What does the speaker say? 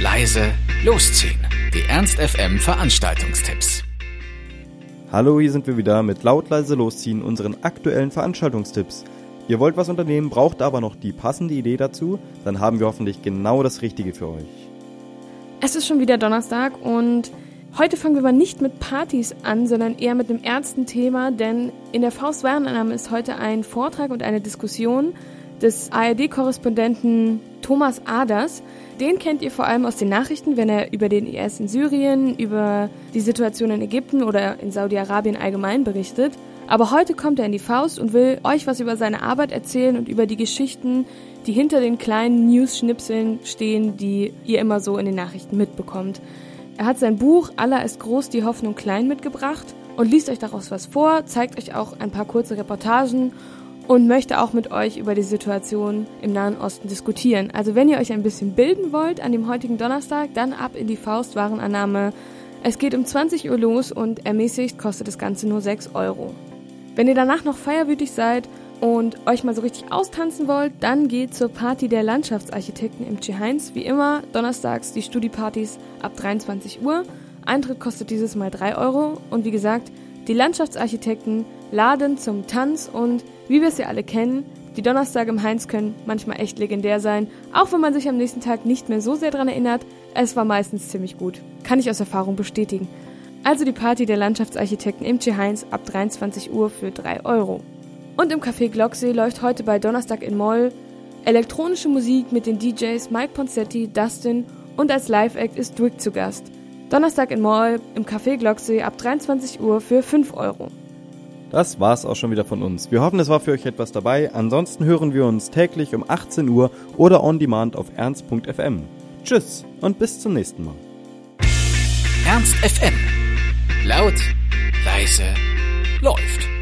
leise, losziehen. Die Ernst FM Veranstaltungstipps. Hallo, hier sind wir wieder mit laut leise losziehen unseren aktuellen Veranstaltungstipps. Ihr wollt was unternehmen, braucht aber noch die passende Idee dazu, dann haben wir hoffentlich genau das Richtige für euch. Es ist schon wieder Donnerstag und heute fangen wir aber nicht mit Partys an, sondern eher mit einem ernsten Thema, denn in der Faust Warenannahme ist heute ein Vortrag und eine Diskussion des ARD-Korrespondenten Thomas Aders. Den kennt ihr vor allem aus den Nachrichten, wenn er über den IS in Syrien, über die Situation in Ägypten oder in Saudi-Arabien allgemein berichtet. Aber heute kommt er in die Faust und will euch was über seine Arbeit erzählen und über die Geschichten, die hinter den kleinen News-Schnipseln stehen, die ihr immer so in den Nachrichten mitbekommt. Er hat sein Buch Allah ist groß, die Hoffnung klein mitgebracht und liest euch daraus was vor, zeigt euch auch ein paar kurze Reportagen und möchte auch mit euch über die Situation im Nahen Osten diskutieren. Also wenn ihr euch ein bisschen bilden wollt an dem heutigen Donnerstag, dann ab in die Faustwarenannahme. Es geht um 20 Uhr los und ermäßigt kostet das Ganze nur 6 Euro. Wenn ihr danach noch feierwütig seid und euch mal so richtig austanzen wollt, dann geht zur Party der Landschaftsarchitekten im Heinz. Wie immer, donnerstags die Studiepartys ab 23 Uhr. Eintritt kostet dieses Mal 3 Euro und wie gesagt, die Landschaftsarchitekten laden zum Tanz und wie wir es ja alle kennen, die Donnerstage im Heinz können manchmal echt legendär sein, auch wenn man sich am nächsten Tag nicht mehr so sehr daran erinnert. Es war meistens ziemlich gut. Kann ich aus Erfahrung bestätigen. Also die Party der Landschaftsarchitekten im Heinz ab 23 Uhr für 3 Euro. Und im Café Glocksee läuft heute bei Donnerstag in Moll elektronische Musik mit den DJs Mike Ponsetti, Dustin und als Live-Act ist Dwick zu Gast. Donnerstag in Moll im Café Glocksee ab 23 Uhr für 5 Euro. Das war's auch schon wieder von uns. Wir hoffen, es war für euch etwas dabei. Ansonsten hören wir uns täglich um 18 Uhr oder on demand auf ernst.fm. Tschüss und bis zum nächsten Mal. Ernst FM. Laut, leise, läuft.